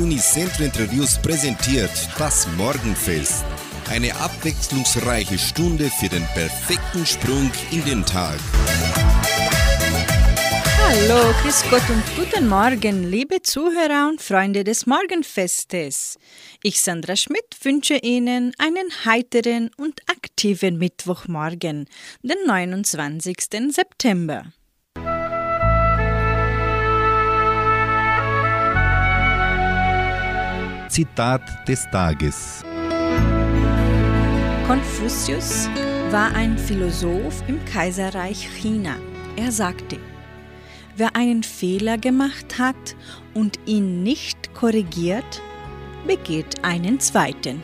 Unicentro Interviews präsentiert das Morgenfest. Eine abwechslungsreiche Stunde für den perfekten Sprung in den Tag. Hallo, Grüß Gott und guten Morgen, liebe Zuhörer und Freunde des Morgenfestes. Ich, Sandra Schmidt, wünsche Ihnen einen heiteren und aktiven Mittwochmorgen, den 29. September. Zitat des Tages. Konfuzius war ein Philosoph im Kaiserreich China. Er sagte, Wer einen Fehler gemacht hat und ihn nicht korrigiert, begeht einen zweiten.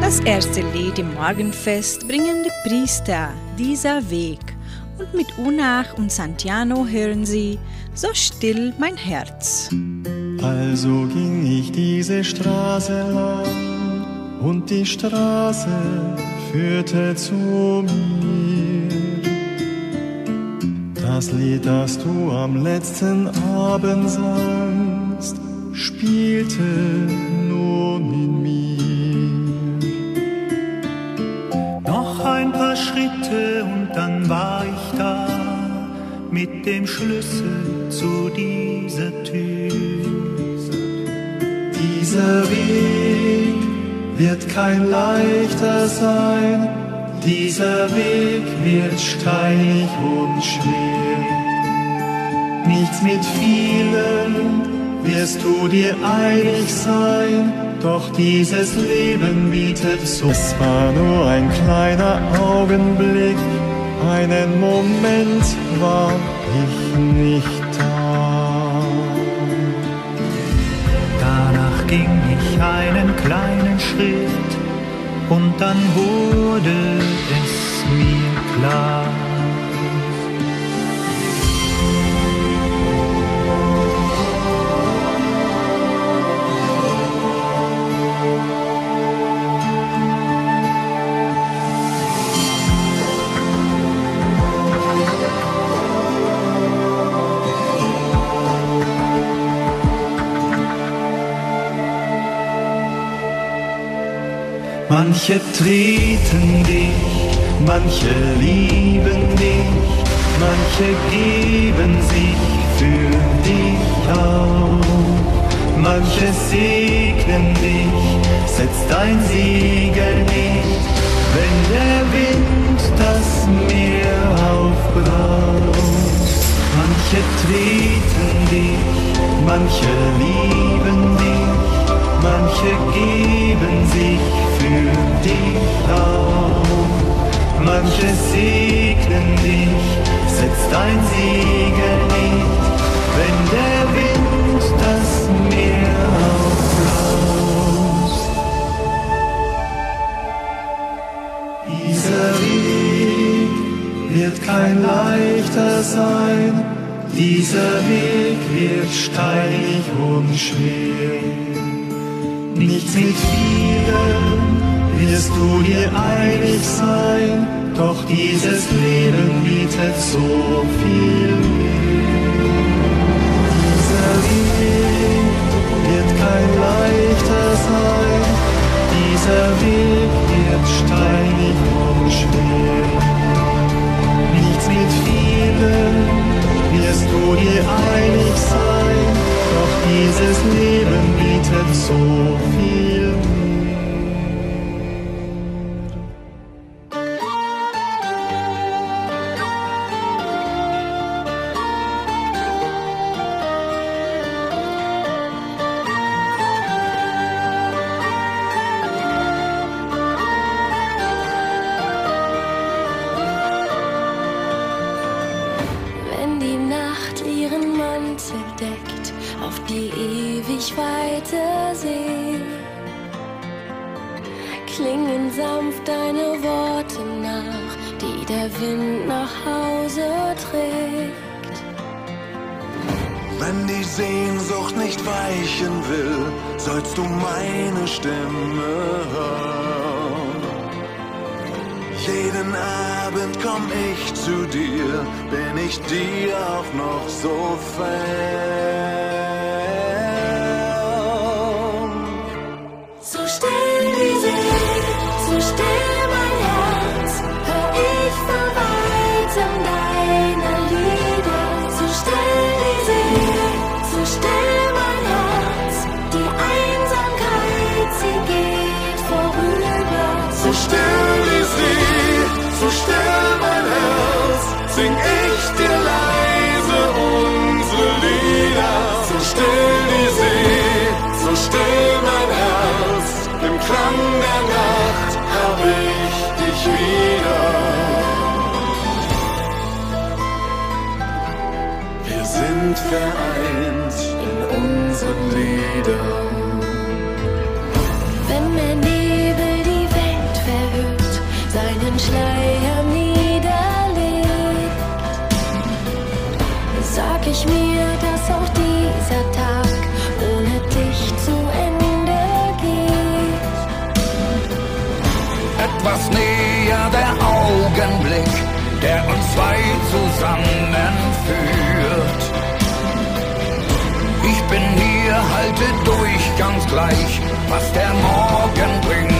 Das erste Lied im Morgenfest bringen die Priester dieser Weg und mit Unach und Santiano hören sie So still mein Herz. Also ging ich diese Straße lang und die Straße führte zu mir. Das Lied, das du am letzten Abend sangst, spielte nun in mir. Noch ein paar Schritte und dann war ich da mit dem Schlüssel zu dieser Tür. Dieser Weg wird kein leichter sein, dieser Weg wird steinig und schwer. Nichts mit vielen wirst du dir einig sein, doch dieses Leben bietet so. Es war nur ein kleiner Augenblick, einen Moment war ich nicht da. Danach ging ich einen kleinen Schritt und dann wurde es mir klar. Manche treten dich, manche lieben dich, manche geben sich für dich auf. Manche segnen dich, setzt dein Siegel nicht, wenn der Wind das Meer aufbraust. Manche treten dich, manche lieben dich, manche geben sich für dich auf. Manche segnen dich, setzt dein Siegel nicht, wenn der Wind das Meer aufblaust. Dieser Weg wird kein leichter sein, dieser Weg wird steinig und schwer. Nichts mit vielen wirst du dir einig sein, doch dieses Leben bietet so viel mehr. Dieser Weg wird kein leichter sein, dieser Weg wird steinig und schwer. Nichts mit vielen wirst du dir einig sein, doch dieses Leben bietet so viel vereint in unseren Liedern. Wenn der Nebel die Welt verhüllt, seinen Schleier niederlegt, sag ich mir, dass auch dieser Tag ohne dich zu Ende geht. etwas näher der Augenblick, der uns zwei zusammenführt. Halte durch, ganz gleich, was der Morgen bringen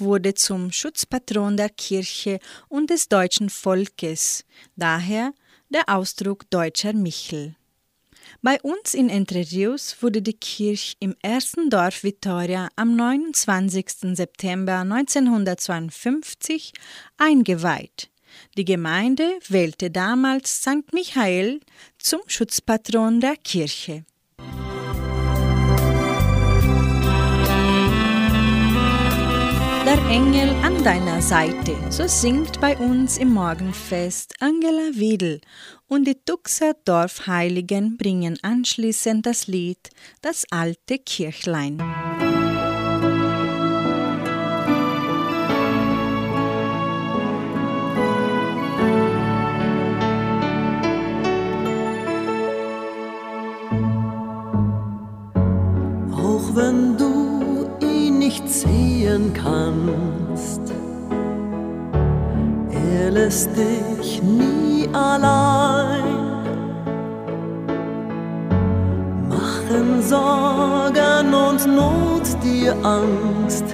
wurde zum Schutzpatron der Kirche und des deutschen Volkes, daher der Ausdruck deutscher Michel. Bei uns in Entre Rios wurde die Kirche im ersten Dorf Vitoria am 29. September 1952 eingeweiht. Die Gemeinde wählte damals St. Michael zum Schutzpatron der Kirche. Engel an deiner Seite, so singt bei uns im Morgenfest Angela Wiedel und die Tuxer Dorfheiligen bringen anschließend das Lied Das alte Kirchlein. Auch sehen kannst, er lässt dich nie allein. Machen Sorgen und Not dir Angst,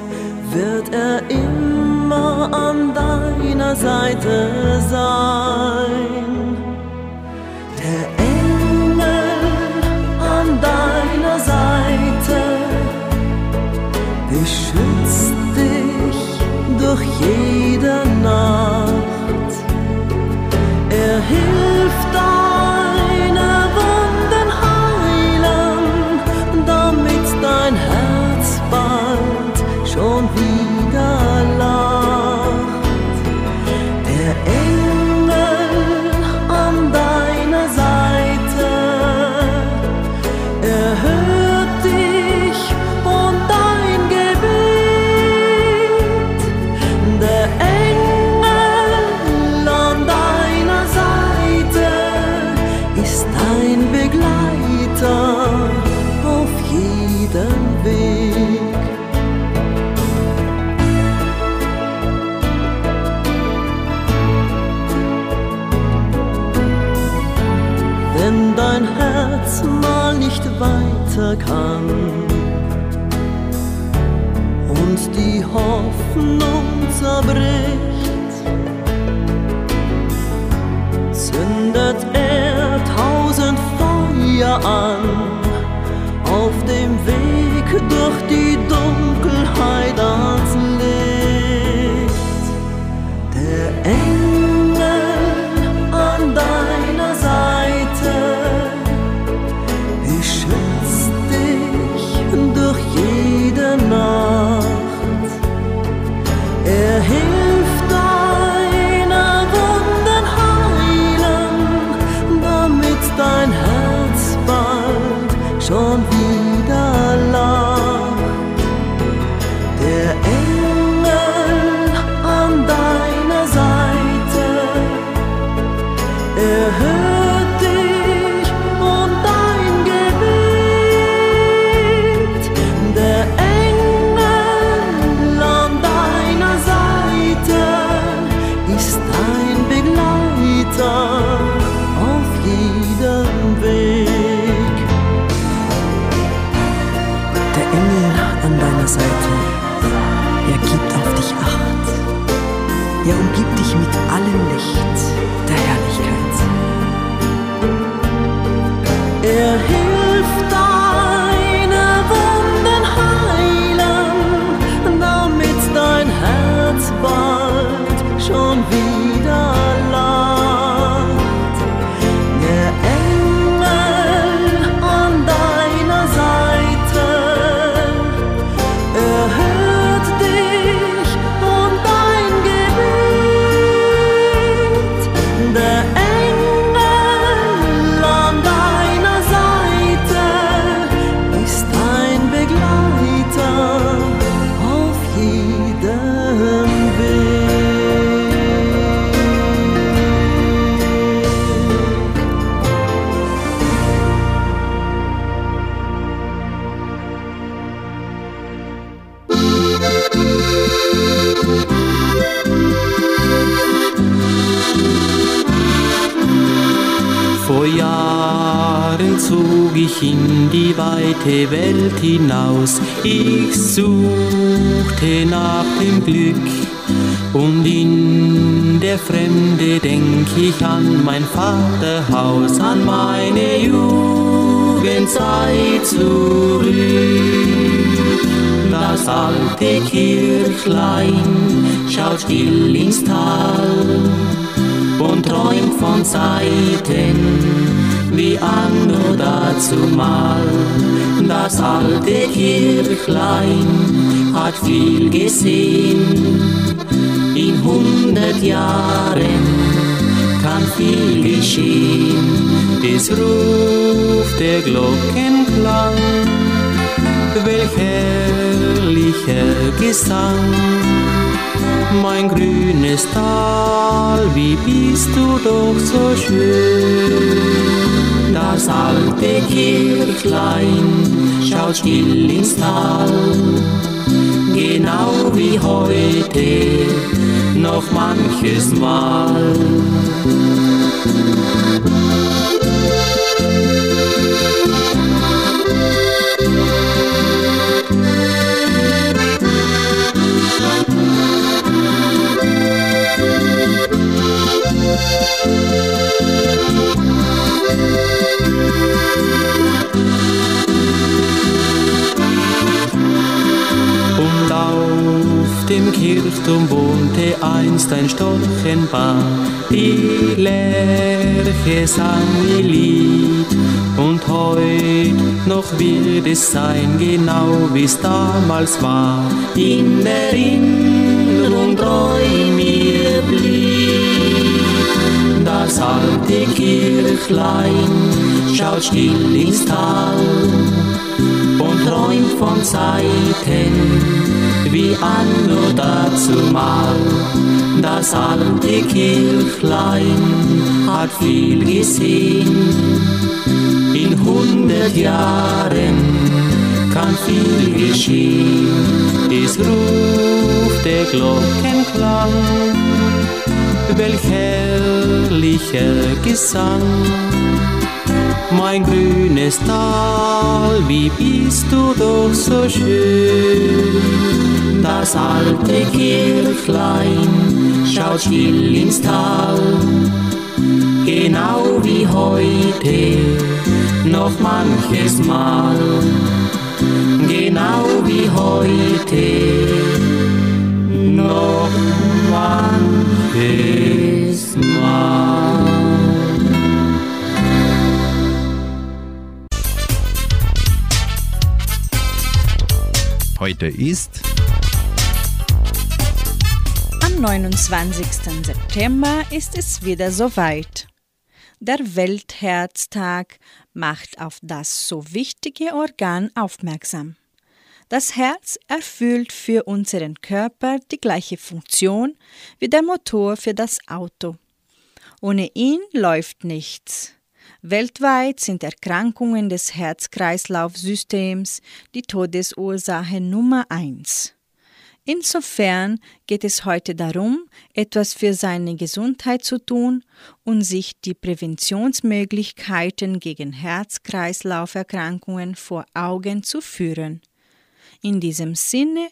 wird er immer an deiner Seite sein. Der durch jede Nacht. Er hilft weiter kann. Und die Hoffnung zerbricht, zündet er tausend Feuer an. Auf dem Weg durch die Dunkelheit Ich suchte nach dem Glück und in der Fremde denk ich an mein Vaterhaus, an meine Jugendzeit zurück. Das alte Kirchlein schaut still ins Tal und träumt von Zeiten wie anno dazumal. Das alte Kirchlein hat viel gesehen, in hundert Jahren kann viel geschehen. Es ruft der Glockenklang, welch herrlicher Gesang mein grünes Tal, wie bist du doch so schön. Das alte Kirchlein schaut still ins Tal, genau wie heute, noch manches Mal. Und auf dem Kirchturm wohnte einst ein Storchenpaar, die Lerche sang ihr Lied. Und heut noch wird es sein, genau wie es damals war, in Erinnerung treu mir blieb das alte Kirchturm. Kirchlein schaut still ins Tal und träumt von Zeiten wie anno dazumal. Das alte Kirchlein hat viel gesehen, in hundert Jahren kann viel geschehen. Es ruft der Glockenklang welch herrlicher Gesang. Mein grünes Tal, wie bist du doch so schön. Das alte Kirchlein schaut still ins Tal, genau wie heute, noch manches Mal, genau wie heute, noch manches. Heute ist Am 29. September ist es wieder soweit. Der Weltherztag macht auf das so wichtige Organ aufmerksam. Das Herz erfüllt für unseren Körper die gleiche Funktion wie der Motor für das Auto. Ohne ihn läuft nichts. Weltweit sind Erkrankungen des Herz-Kreislauf-Systems die Todesursache Nummer eins. Insofern geht es heute darum, etwas für seine Gesundheit zu tun und sich die Präventionsmöglichkeiten gegen Herz-Kreislauf-Erkrankungen vor Augen zu führen. In diesem Sinne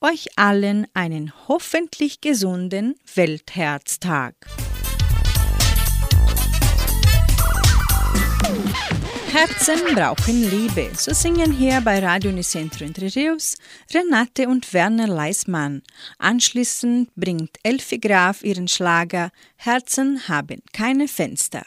euch allen einen hoffentlich gesunden Weltherztag. Herzen brauchen Liebe. So singen hier bei Radio Unicentro Entre Rios Renate und Werner Leismann. Anschließend bringt Elfi Graf ihren Schlager Herzen haben keine Fenster.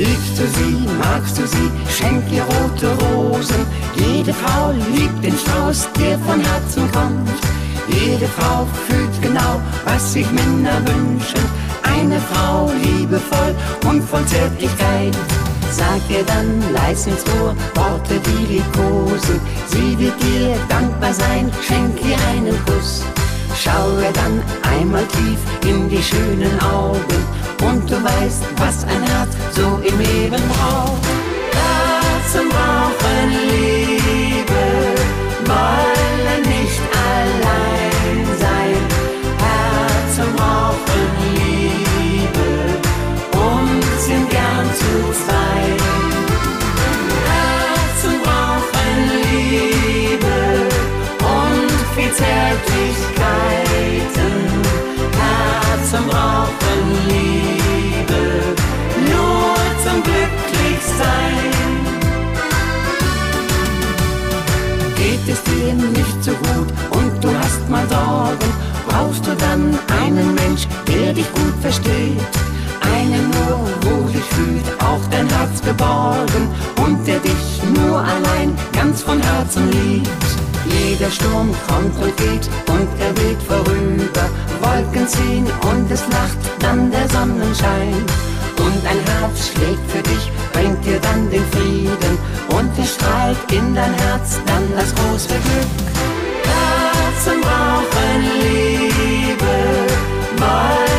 Liebst du sie, magst du sie, schenk ihr rote Rosen. Jede Frau liebt den Strauß, der von Herzen kommt. Jede Frau fühlt genau, was sich Männer wünschen. Eine Frau liebevoll und voll Zärtlichkeit. Sag ihr dann leise ins Ohr Worte, die liebkosen. Sie wird dir dankbar sein, schenk ihr einen Kuss. Schaue dann einmal tief in die schönen Augen und du weißt, was ein Herz so im Leben braucht. Herzen brauchen Liebe, wollen nicht allein sein. Herzen brauchen Liebe und sind gern zu zweit. Herzen brauchen Liebe und viel Zärtlichkeiten. Herzen brauchen Liebe, nur zum Glücklichsein. Geht es dir nicht so gut und du hast mal Sorgen, brauchst du dann einen Mensch, der dich gut versteht. Einen nur, wo dich fühlt, auch dein Herz geborgen und der dich nur allein ganz von Herzen liebt. Jeder Sturm kommt und geht und er weht vorüber. Wolken ziehen und es lacht dann der Sonnenschein. Und ein Herz schlägt für dich, bringt dir dann den Frieden. Und es strahlt in dein Herz dann das große Glück. Herzen brauchen Liebe, wollen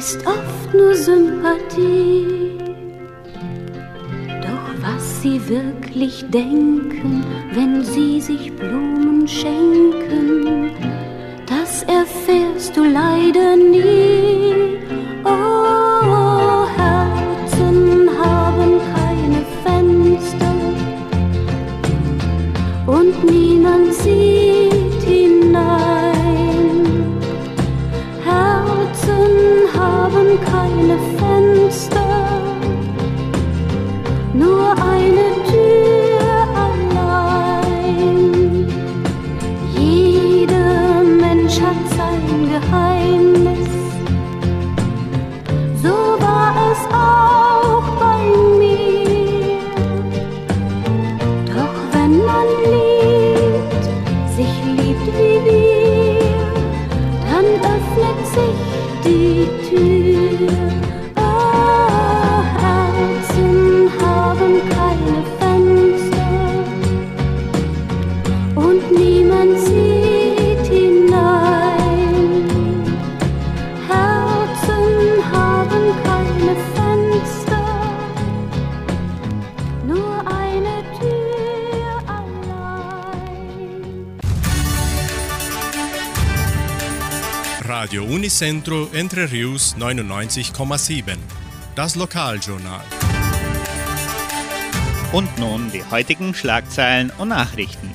ist oft nur Sympathie. Doch was sie wirklich denken, wenn sie sich Blumen schenken, Radio Unicentro Entre Rius 99,7. Das Lokaljournal. Und nun die heutigen Schlagzeilen und Nachrichten.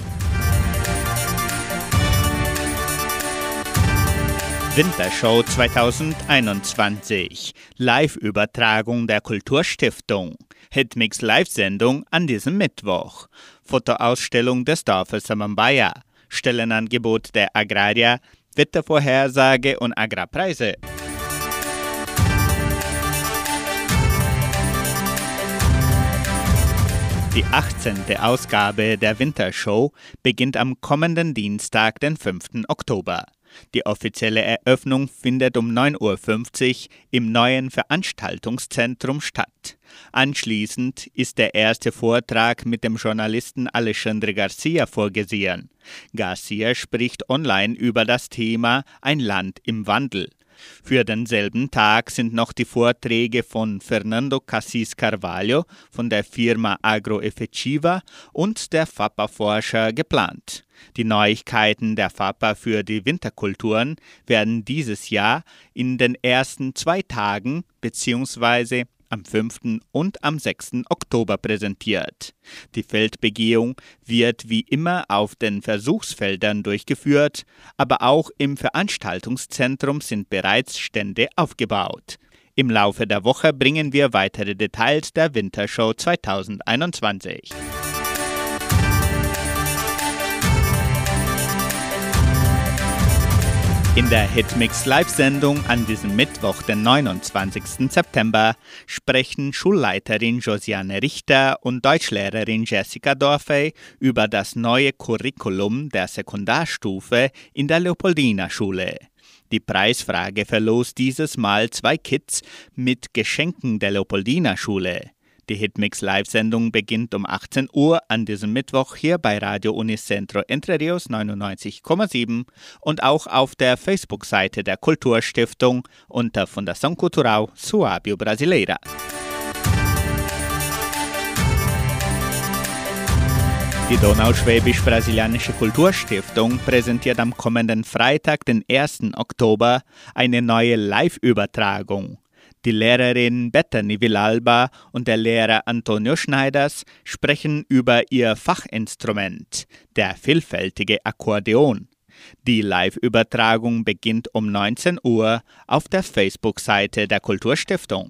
Wintershow 2021. Live-Übertragung der Kulturstiftung. Hitmix Live-Sendung an diesem Mittwoch. Fotoausstellung des Dorfes Samambaya. Stellenangebot der Agraria. Wettervorhersage und Agrarpreise. Die 18. Ausgabe der Wintershow beginnt am kommenden Dienstag, den 5. Oktober. Die offizielle Eröffnung findet um 9.50 Uhr im neuen Veranstaltungszentrum statt. Anschließend ist der erste Vortrag mit dem Journalisten Alexandre Garcia vorgesehen. Garcia spricht online über das Thema Ein Land im Wandel. Für denselben Tag sind noch die Vorträge von Fernando Cassis Carvalho von der Firma Agroeffettiva und der FAPA-Forscher geplant. Die Neuigkeiten der FAPA für die Winterkulturen werden dieses Jahr in den ersten zwei Tagen bzw. am 5. und am 6. Oktober präsentiert. Die Feldbegehung wird wie immer auf den Versuchsfeldern durchgeführt, aber auch im Veranstaltungszentrum sind bereits Stände aufgebaut. Im Laufe der Woche bringen wir weitere Details der Wintershow 2021. In der Hitmix Live-Sendung an diesem Mittwoch, den 29. September, sprechen Schulleiterin Josiane Richter und Deutschlehrerin Jessica Dorfey über das neue Curriculum der Sekundarstufe in der Leopoldina Schule. Die Preisfrage verlost dieses Mal zwei Kits mit Geschenken der Leopoldina Schule. Die Hitmix Live-Sendung beginnt um 18 Uhr an diesem Mittwoch hier bei Radio Unicentro Entre Rios 99,7 und auch auf der Facebook-Seite der Kulturstiftung unter Fundação Cultural Suábio Brasileira. Die Donauschwäbisch-Brasilianische Kulturstiftung präsentiert am kommenden Freitag, den 1. Oktober, eine neue Live-Übertragung. Die Lehrerin Bethany Villalba und der Lehrer Antonio Schneiders sprechen über ihr Fachinstrument, der vielfältige Akkordeon. Die Live-Übertragung beginnt um 19 Uhr auf der Facebook-Seite der Kulturstiftung.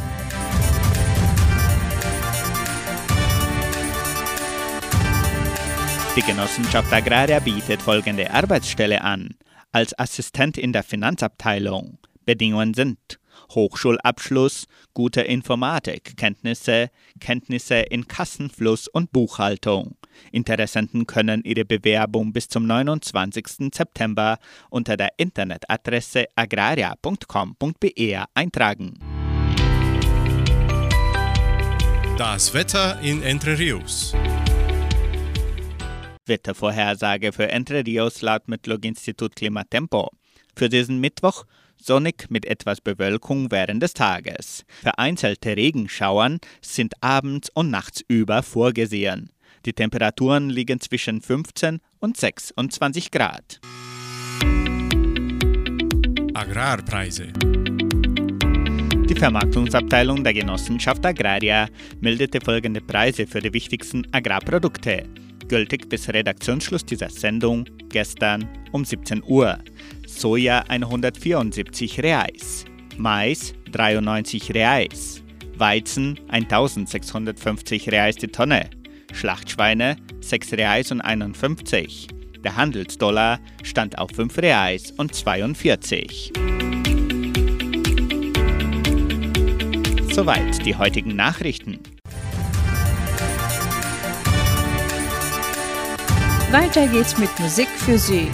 Die Genossenschaft Agraria bietet folgende Arbeitsstelle an. Als Assistent in der Finanzabteilung. Bedingungen sind Hochschulabschluss, gute Informatikkenntnisse, Kenntnisse in Kassenfluss und Buchhaltung. Interessenten können ihre Bewerbung bis zum 29. September unter der Internetadresse agraria.com.br eintragen. Das Wetter in Entre Rios. Wettervorhersage für Entre Rios laut Metlog-Institut Klimatempo. Für diesen Mittwoch sonnig mit etwas Bewölkung während des Tages. Vereinzelte Regenschauern sind abends und nachts über vorgesehen. Die Temperaturen liegen zwischen 15 und 26 Grad. Agrarpreise. Die Vermarktungsabteilung der Genossenschaft Agraria meldete folgende Preise für die wichtigsten Agrarprodukte gültig bis Redaktionsschluss dieser Sendung gestern um 17 Uhr. Soja 174 Reais, Mais 93 Reais, Weizen 1650 Reais die Tonne, Schlachtschweine 6 Reais und 51. Der Handelsdollar stand auf 5 Reais und 42. Soweit die heutigen Nachrichten. Weiter geht's mit Musik für Sie.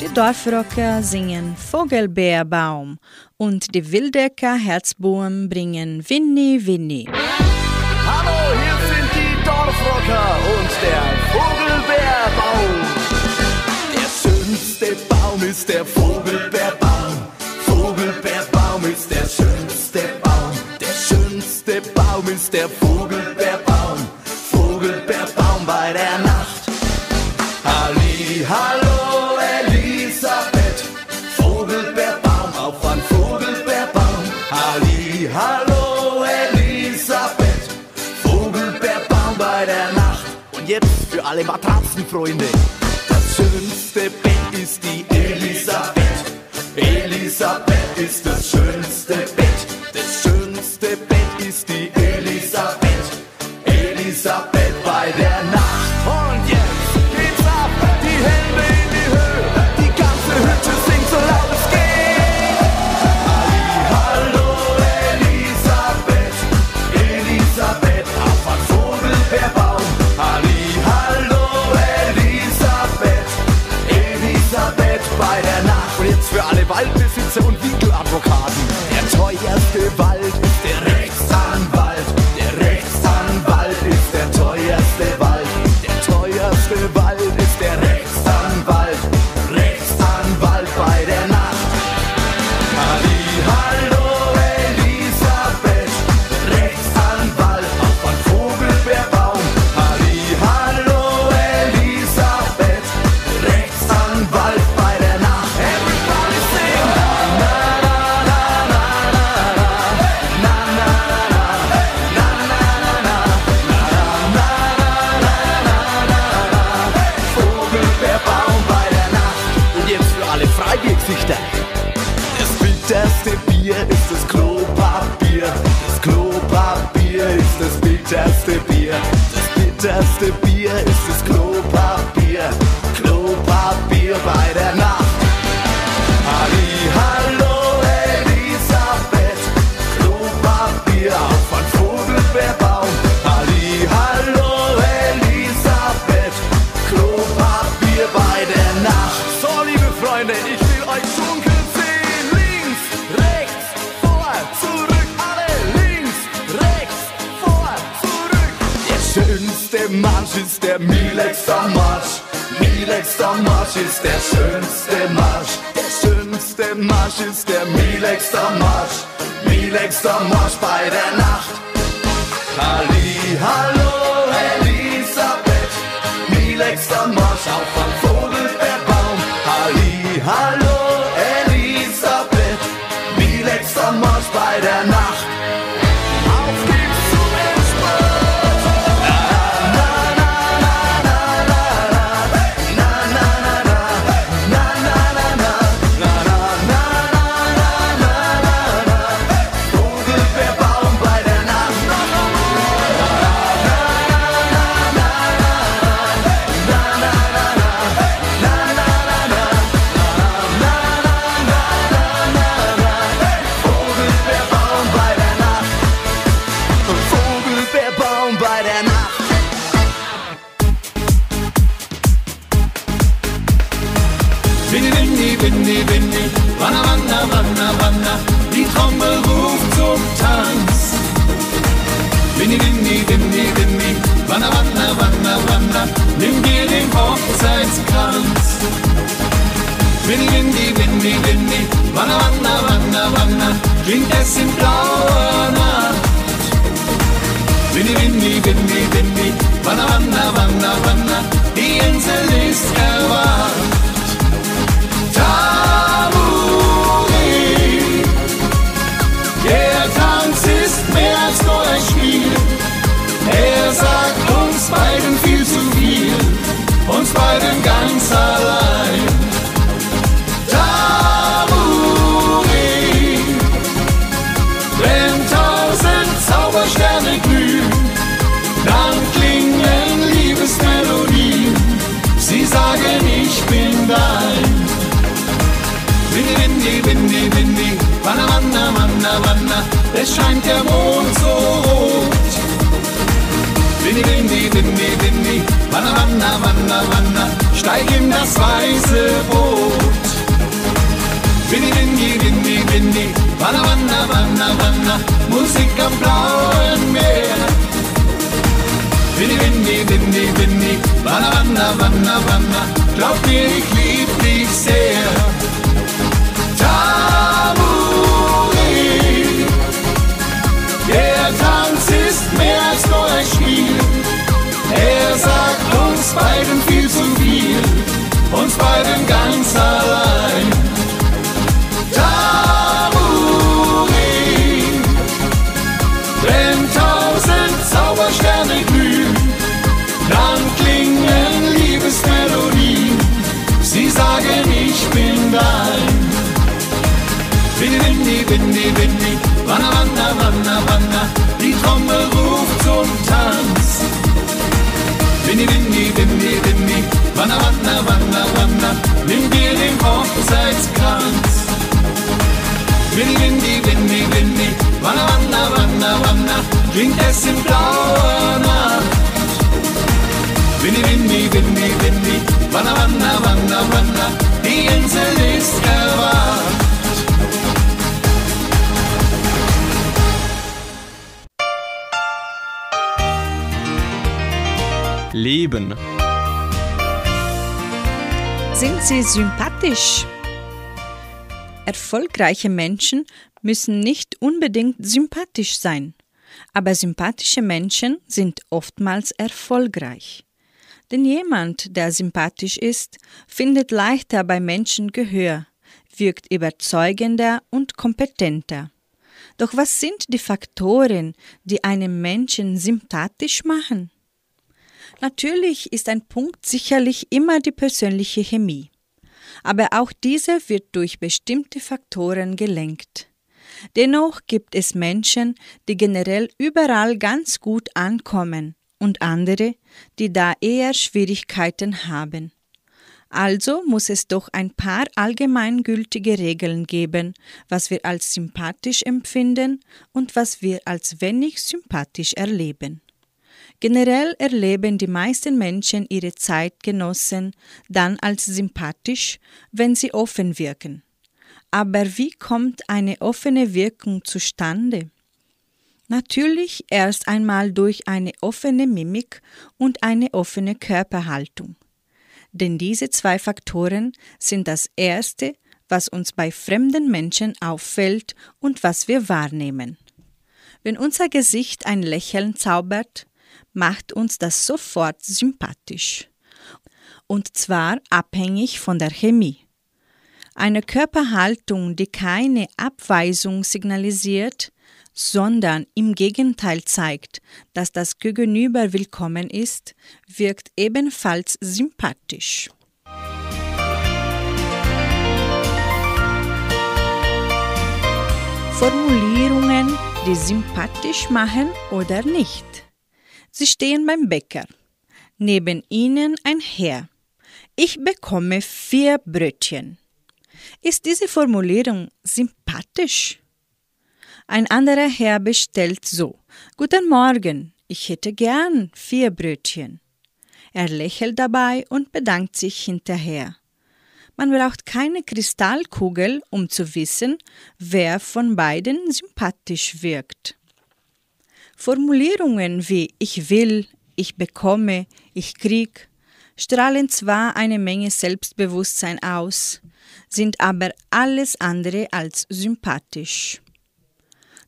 Die Dorfrocker singen Vogelbeerbaum und die Wildecker Herzbuben bringen Winnie Winnie. Hallo, hier sind die Dorfrocker und der Vogelbeerbaum. Der schönste Baum ist der Vogelbeerbaum. Vogelbeerbaum ist der schönste Baum. Der schönste Baum ist der Vogelbeerbaum. Hallo Elisabeth, Vogelbeerbaum bei der Nacht. Und jetzt für alle Matratzenfreunde, das schönste Bett ist die Elisabeth. Elisabeth ist das schönste Bett, das der Bier ist letzter Marsch, mi letzter Marsch ist der schönste Marsch. Der schönste Marsch ist der mi letzter Marsch, mi letzter Marsch bei der Nacht. Halli, hallo Elisabeth, mi letzter Marsch auf Anfang. Wanna, Wanna, Wanna, glaub mir, ich liebe klingt es in blauer Nacht. Winni, Winni, Winni, Winni, Wanna, Wanna, Wanna, Wanna, die Insel ist erwacht. Leben. Sind Sie sympathisch? Erfolgreiche Menschen müssen nicht unbedingt sympathisch sein. Aber sympathische Menschen sind oftmals erfolgreich. Denn jemand, der sympathisch ist, findet leichter bei Menschen Gehör, wirkt überzeugender und kompetenter. Doch was sind die Faktoren, die einen Menschen sympathisch machen? Natürlich ist ein Punkt sicherlich immer die persönliche Chemie. Aber auch diese wird durch bestimmte Faktoren gelenkt. Dennoch gibt es Menschen, die generell überall ganz gut ankommen und andere, die da eher Schwierigkeiten haben. Also muss es doch ein paar allgemeingültige Regeln geben, was wir als sympathisch empfinden und was wir als wenig sympathisch erleben. Generell erleben die meisten Menschen ihre Zeitgenossen dann als sympathisch, wenn sie offen wirken. Aber wie kommt eine offene Wirkung zustande? Natürlich erst einmal durch eine offene Mimik und eine offene Körperhaltung. Denn diese zwei Faktoren sind das Erste, was uns bei fremden Menschen auffällt und was wir wahrnehmen. Wenn unser Gesicht ein Lächeln zaubert, macht uns das sofort sympathisch. Und zwar abhängig von der Chemie. Eine Körperhaltung, die keine Abweisung signalisiert, sondern im Gegenteil zeigt, dass das Gegenüber willkommen ist, wirkt ebenfalls sympathisch. Formulierungen, die sympathisch machen oder nicht. Sie stehen beim Bäcker. Neben ihnen ein Herr. Ich bekomme vier Brötchen. Ist diese Formulierung sympathisch? Ein anderer Herr bestellt so: Guten Morgen, ich hätte gern vier Brötchen. Er lächelt dabei und bedankt sich hinterher. Man braucht keine Kristallkugel, um zu wissen, wer von beiden sympathisch wirkt. Formulierungen wie ich will, ich bekomme, ich krieg strahlen zwar eine Menge Selbstbewusstsein aus, sind aber alles andere als sympathisch.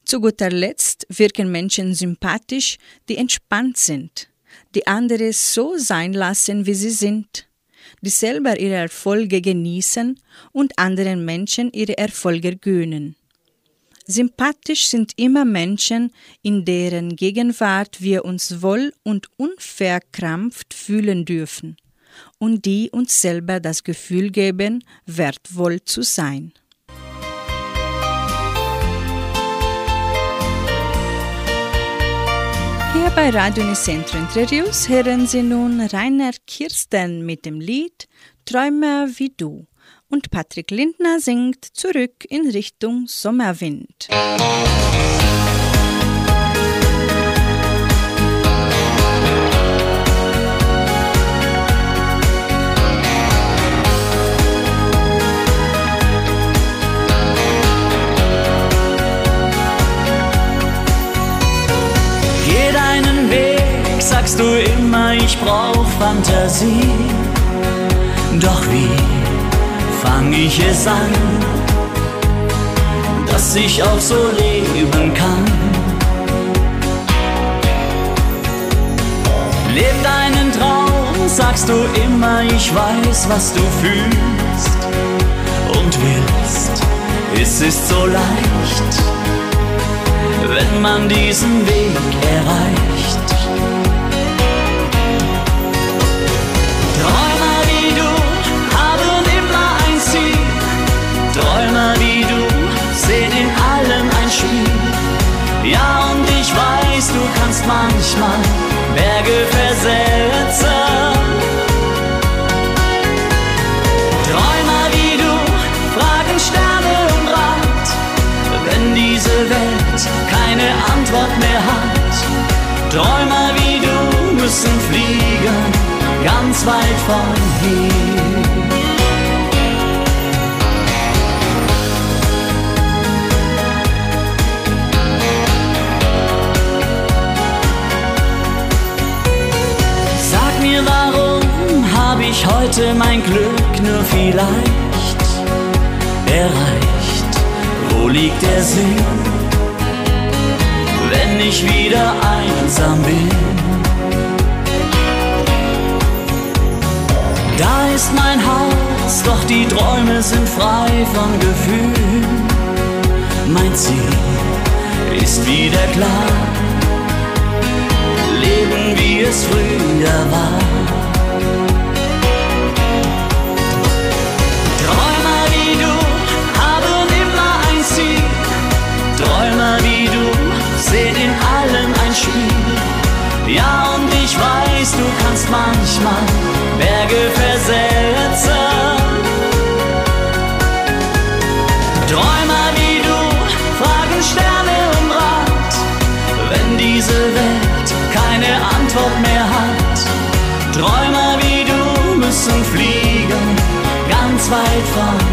Zu guter Letzt wirken Menschen sympathisch, die entspannt sind, die andere so sein lassen, wie sie sind, die selber ihre Erfolge genießen und anderen Menschen ihre Erfolge gönnen. Sympathisch sind immer Menschen, in deren Gegenwart wir uns wohl und unverkrampft fühlen dürfen und die uns selber das Gefühl geben, wertvoll zu sein. Hier bei Radio Nicentro Entre Rios hören Sie nun Rainer Kirsten mit dem Lied Träumer wie du und Patrick Lindner singt zurück in Richtung Sommerwind. Geh sagst du immer, ich brauch Fantasie. Doch wie fang ich es an, dass ich auch so leben kann? Leb deinen Traum, sagst du immer, ich weiß, was du fühlst und willst. Es ist so leicht wenn man diesen Weg erreicht. Manchmal Berge versetzen. Träumer wie du fragen Sterne um Rat, wenn diese Welt keine Antwort mehr hat. Träumer wie du müssen fliegen, ganz weit von hier. Heute mein Glück nur vielleicht erreicht? Wo liegt der Sinn? wenn ich wieder einsam bin. Da ist mein Haus, doch die Träume sind frei von Gefühlen. Mein Ziel ist wieder klar, leben wie es früher war. Kannst manchmal Berge versetzen. Träumer wie du fragen Sterne um Rat, wenn diese Welt keine Antwort mehr hat. Träumer wie du müssen fliegen, ganz weit von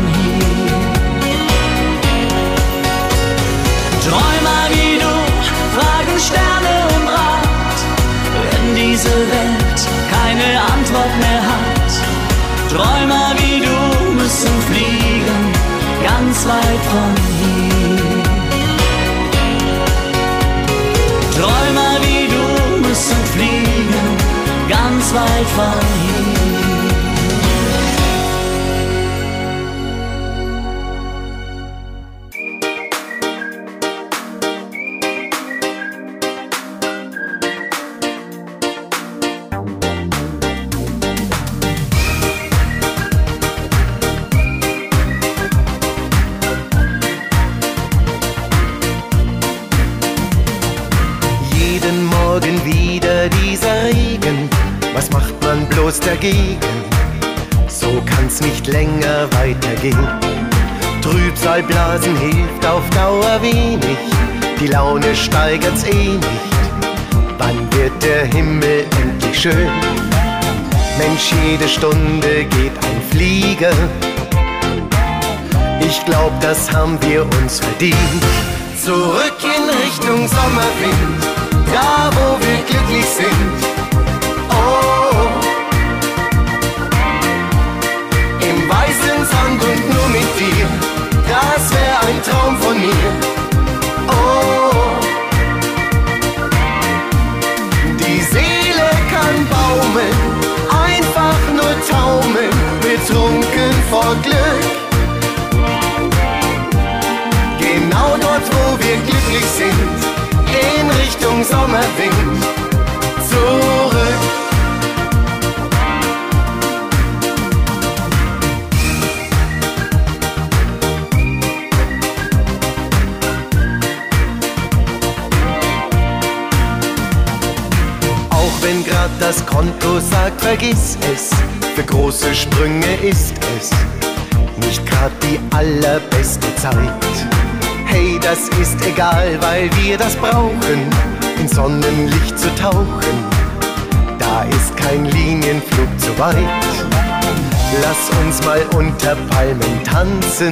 diese Welt keine Antwort mehr hat. Träumer wie du müssen fliegen, ganz weit von hier. Träumer wie du müssen fliegen, ganz weit von hier. Dagegen? So kann's nicht länger weitergehen. Trübsalblasen hilft auf Dauer wenig, die Laune steigert's eh nicht. Wann wird der Himmel endlich schön? Mensch, jede Stunde geht ein Flieger. Ich glaub, das haben wir uns verdient. Zurück in Richtung Sommerwind, da wo wir glücklich sind. Und nur mit dir, das wär ein Traum von mir. Oh, die Seele kann baumeln, einfach nur taumeln, betrunken vor Glück. Genau dort, wo wir glücklich sind, in Richtung Sommerwind das Konto sagt, vergiss es, für große Sprünge ist es nicht grad die allerbeste Zeit. Hey, das ist egal, weil wir das brauchen, in Sonnenlicht zu tauchen. Da ist kein Linienflug zu weit. Lass uns mal unter Palmen tanzen.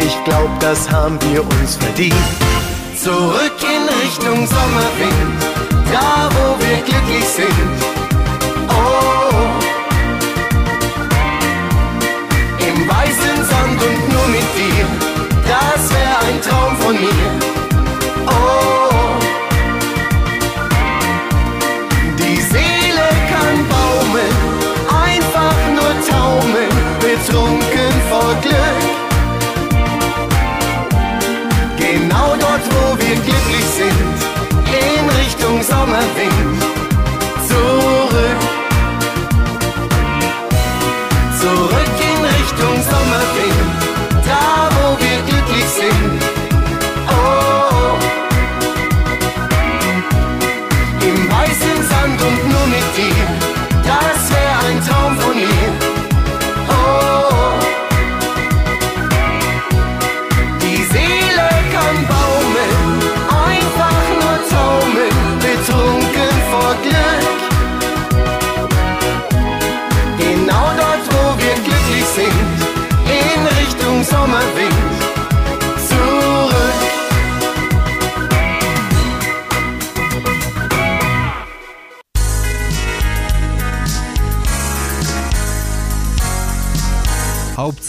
Ich glaub, das haben wir uns verdient. Zurück in Richtung Sommerwind, da wo wir glücklich sind. Oh, im weißen Sand und nur mit dir, das wär ein Traum von mir.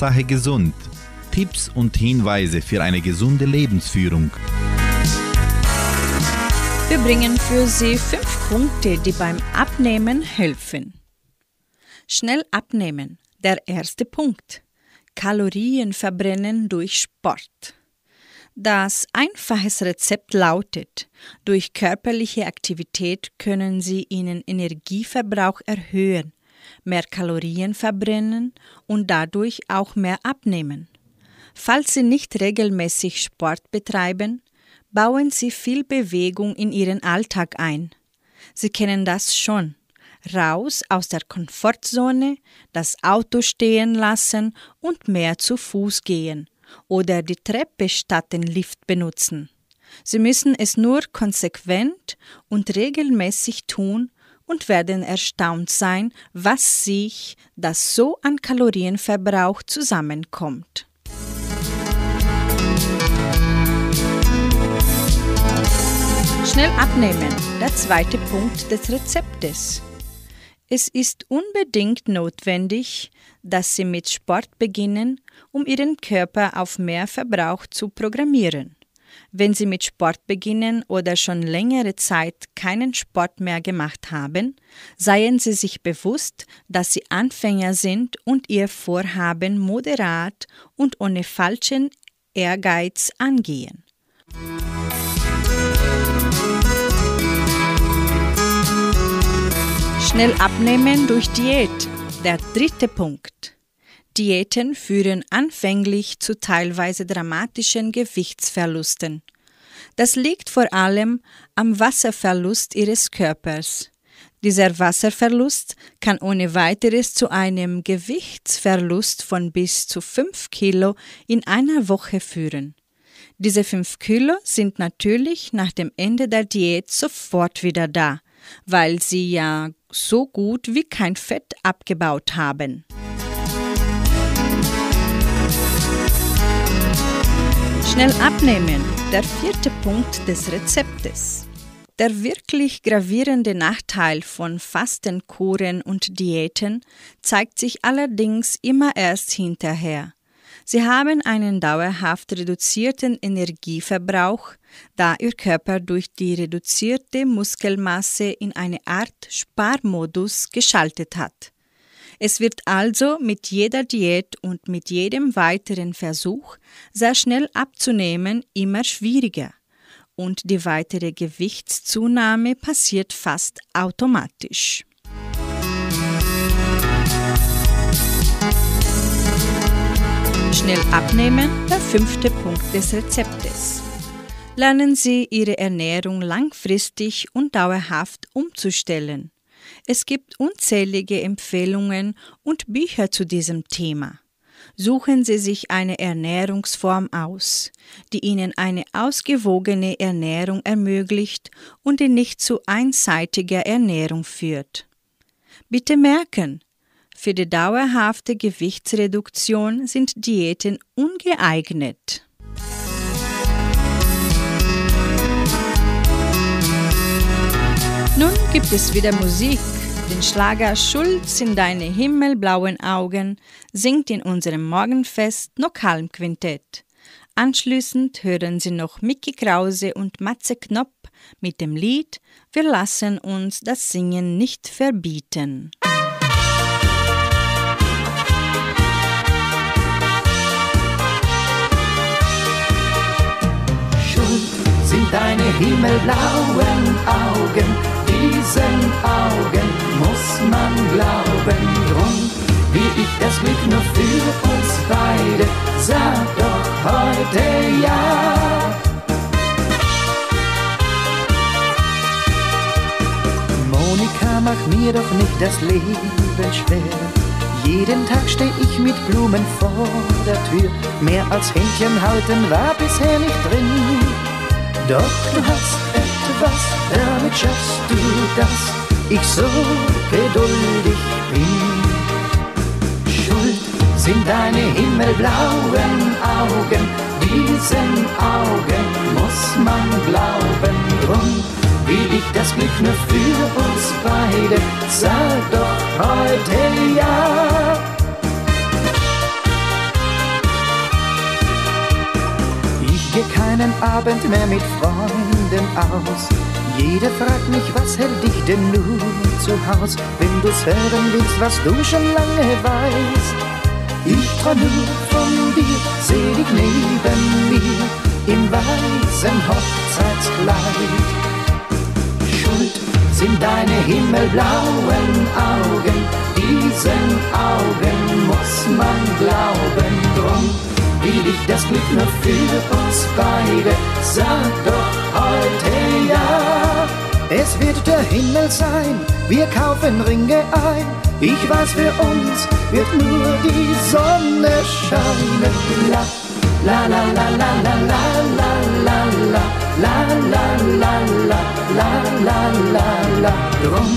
Hauptsache gesund. Tipps und Hinweise für eine gesunde Lebensführung. Wir bringen für Sie fünf Punkte, die beim Abnehmen helfen. Schnell abnehmen. Der erste Punkt. Kalorien verbrennen durch Sport. Das einfaches Rezept lautet, durch körperliche Aktivität können Sie Ihren Energieverbrauch erhöhen, mehr Kalorien verbrennen und dadurch auch mehr abnehmen. Falls Sie nicht regelmäßig Sport betreiben, bauen Sie viel Bewegung in Ihren Alltag ein. Sie kennen das schon. Raus aus der Komfortzone, das Auto stehen lassen und mehr zu Fuß gehen oder die Treppe statt den Lift benutzen. Sie müssen es nur konsequent und regelmäßig tun und werden erstaunt sein, was sich das so an Kalorienverbrauch zusammenkommt. Schnell abnehmen, der zweite Punkt des Rezeptes. Es ist unbedingt notwendig, dass Sie mit Sport beginnen, um Ihren Körper auf mehr Verbrauch zu programmieren. Wenn Sie mit Sport beginnen oder schon längere Zeit keinen Sport mehr gemacht haben, seien Sie sich bewusst, dass Sie Anfänger sind und Ihr Vorhaben moderat und ohne falschen Ehrgeiz angehen. Schnell abnehmen durch Diät. Der dritte Punkt. Diäten führen anfänglich zu teilweise dramatischen Gewichtsverlusten. Das liegt vor allem am Wasserverlust ihres Körpers. Dieser Wasserverlust kann ohne weiteres zu einem Gewichtsverlust von bis zu 5 Kilo in einer Woche führen. Diese 5 Kilo sind natürlich nach dem Ende der Diät sofort wieder da, weil sie ja so gut wie kein Fett abgebaut haben. Schnell abnehmen, der vierte Punkt des Rezeptes. Der wirklich gravierende Nachteil von Fastenkuren und Diäten zeigt sich allerdings immer erst hinterher. Sie haben einen dauerhaft reduzierten Energieverbrauch, da Ihr Körper durch die reduzierte Muskelmasse in eine Art Sparmodus geschaltet hat. Es wird also mit jeder Diät und mit jedem weiteren Versuch, sehr schnell abzunehmen, immer schwieriger. Und die weitere Gewichtszunahme passiert fast automatisch. Schnell abnehmen, der fünfte Punkt des Rezeptes. Lernen Sie Ihre Ernährung langfristig und dauerhaft umzustellen. Es gibt unzählige Empfehlungen und Bücher zu diesem Thema. Suchen Sie sich eine Ernährungsform aus, die Ihnen eine ausgewogene Ernährung ermöglicht und die nicht zu einseitiger Ernährung führt. Bitte merken, für die dauerhafte Gewichtsreduktion sind Diäten ungeeignet. Nun gibt es wieder Musik. Den Schlager Schulz in deine himmelblauen Augen singt in unserem Morgenfest Nokalm Quintett. Anschließend hören Sie noch Mickey Krause und Matze Knopp mit dem Lied Wir lassen uns das Singen nicht verbieten. sind deine himmelblauen Augen. Diesen Augen muss man glauben. Drum will ich das Glück nur für uns beide. Sag doch heute ja. Monika, mach mir doch nicht das Leben schwer. Jeden Tag steh ich mit Blumen vor der Tür. Mehr als Händchen halten war bisher nicht drin. Doch du hast etwas, damit schaffst du das, ich so geduldig bin. Schuld sind deine himmelblauen Augen, diesen Augen muss man glauben. Drum will ich das Glück nur für uns beide, sag doch heute ja. Gehe keinen Abend mehr mit Freunden aus. Jeder fragt mich, was hält dich denn nur zu Haus, wenn du's hören willst, was du schon lange weißt. Ich träum nur von dir, seh dich neben mir im weißen Hochzeitskleid. Schuld sind deine himmelblauen Augen, diesen Augen muss man glauben drum will ich das Glück nur für uns beide. Sag doch heute ja. Es wird der Himmel sein, wir kaufen Ringe ein. Ich weiß, für uns wird nur die Sonne scheinen. La, la, la, la, la, la, la, la, la, la, la, la, la, la, la, la. Drum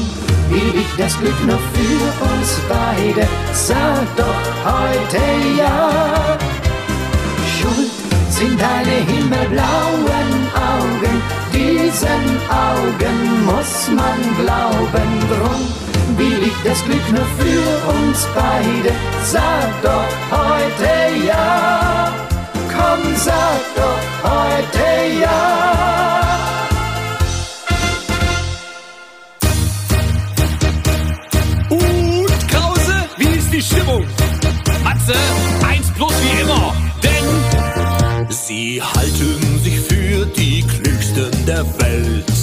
will ich das Glück noch für uns beide. Sag doch heute ja. Sind deine himmelblauen Augen. Diesen Augen muss man glauben. Drum will ich das Glück nur für uns beide. Sag doch heute ja. Komm, sag doch heute ja. Und Krause, wie ist die Stimmung? Matze, eins plus wie immer, denn sie halten sich für die Klügsten der Welt.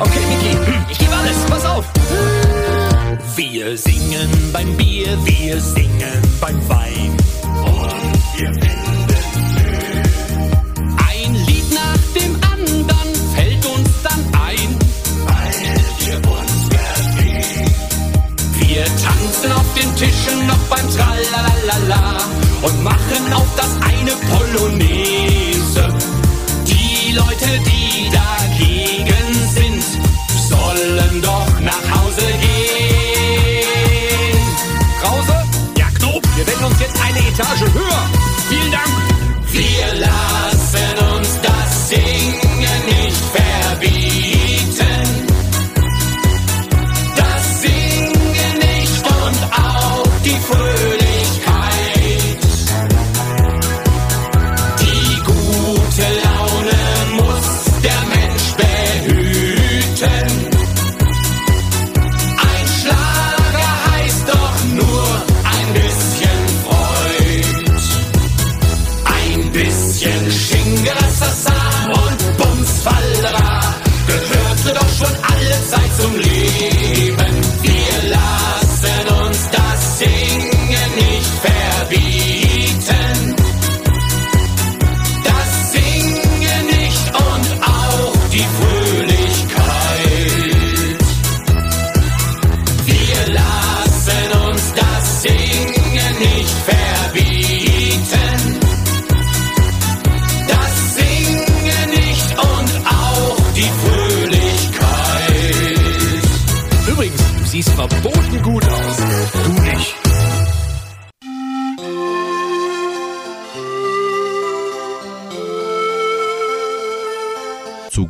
Okay, Niki, ich gebe alles. Pass auf. Wir singen beim Bier, wir singen beim Wein. Und wir finden. Ein Lied nach dem anderen fällt uns dann ein. Weil wir uns verstehen. Wir tanzen auf den Tischen noch beim Tralalala und machen auf das eine Polonaise. Die Leute, die dagegen sollen doch nach Hause gehen. Krause? Ja, Knob, wir wenden uns jetzt eine Etage höher. Vielen Dank. Wir lassen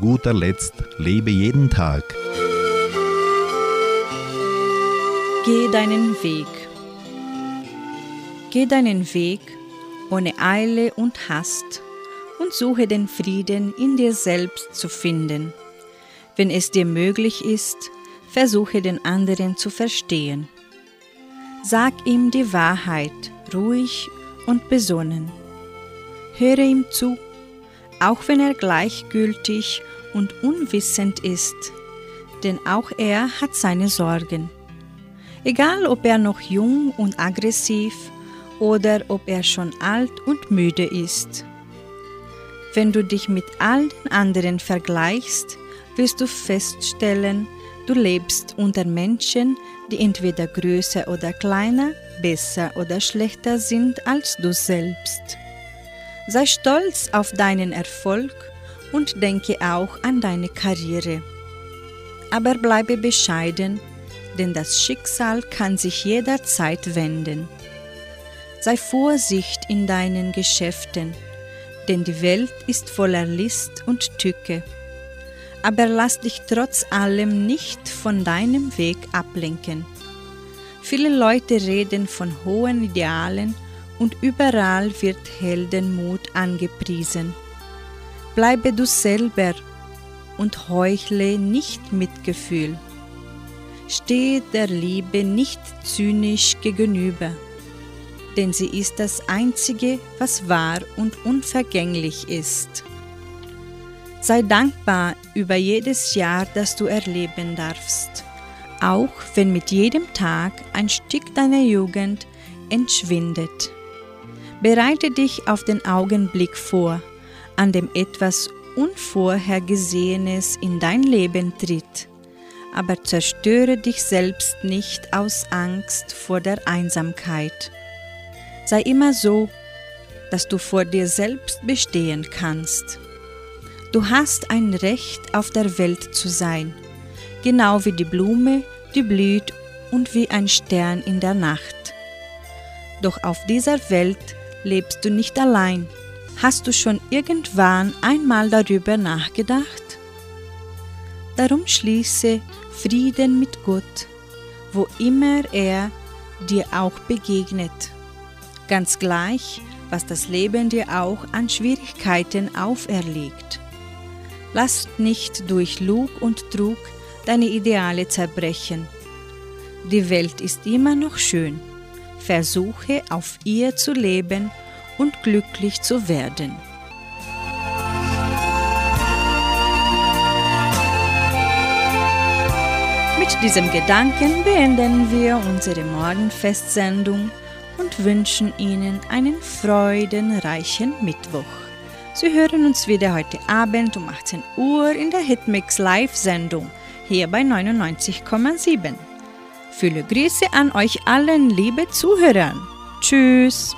guter Letzt lebe jeden Tag. Geh deinen Weg. Geh deinen Weg ohne Eile und Hast und suche den Frieden in dir selbst zu finden. Wenn es dir möglich ist, versuche den anderen zu verstehen. Sag ihm die Wahrheit, ruhig und besonnen. Höre ihm zu, auch wenn er gleichgültig und unwissend ist, denn auch er hat seine Sorgen. Egal ob er noch jung und aggressiv oder ob er schon alt und müde ist. Wenn du dich mit all den anderen vergleichst, wirst du feststellen, du lebst unter Menschen, die entweder größer oder kleiner, besser oder schlechter sind als du selbst. Sei stolz auf deinen Erfolg und denke auch an deine Karriere. Aber bleibe bescheiden, denn das Schicksal kann sich jederzeit wenden. Sei Vorsicht in deinen Geschäften, denn die Welt ist voller List und Tücke. Aber lass dich trotz allem nicht von deinem Weg ablenken. Viele Leute reden von hohen Idealen und überall wird Heldenmut angepriesen. Bleibe du selber und heuchle nicht mit Gefühl. Stehe der Liebe nicht zynisch gegenüber, denn sie ist das Einzige, was wahr und unvergänglich ist. Sei dankbar über jedes Jahr, das du erleben darfst, auch wenn mit jedem Tag ein Stück deiner Jugend entschwindet. Bereite dich auf den Augenblick vor, an dem etwas Unvorhergesehenes in dein Leben tritt. Aber zerstöre dich selbst nicht aus Angst vor der Einsamkeit. Sei immer so, dass du vor dir selbst bestehen kannst. Du hast ein Recht, auf der Welt zu sein, genau wie die Blume, die blüht und wie ein Stern in der Nacht. Doch auf dieser Welt lebst du nicht allein. Hast du schon irgendwann einmal darüber nachgedacht? Darum schließe Frieden mit Gott, wo immer er dir auch begegnet. Ganz gleich, was das Leben dir auch an Schwierigkeiten auferlegt. Lass nicht durch Lug und Trug deine Ideale zerbrechen. Die Welt ist immer noch schön. Versuche auf ihr zu leben und glücklich zu werden. Mit diesem Gedanken beenden wir unsere Morgenfestsendung und wünschen Ihnen einen freudenreichen Mittwoch. Sie hören uns wieder heute Abend um 18 Uhr in der Hitmix Live-Sendung hier bei 99,7. Viele Grüße an euch allen, liebe Zuhörer. Tschüss.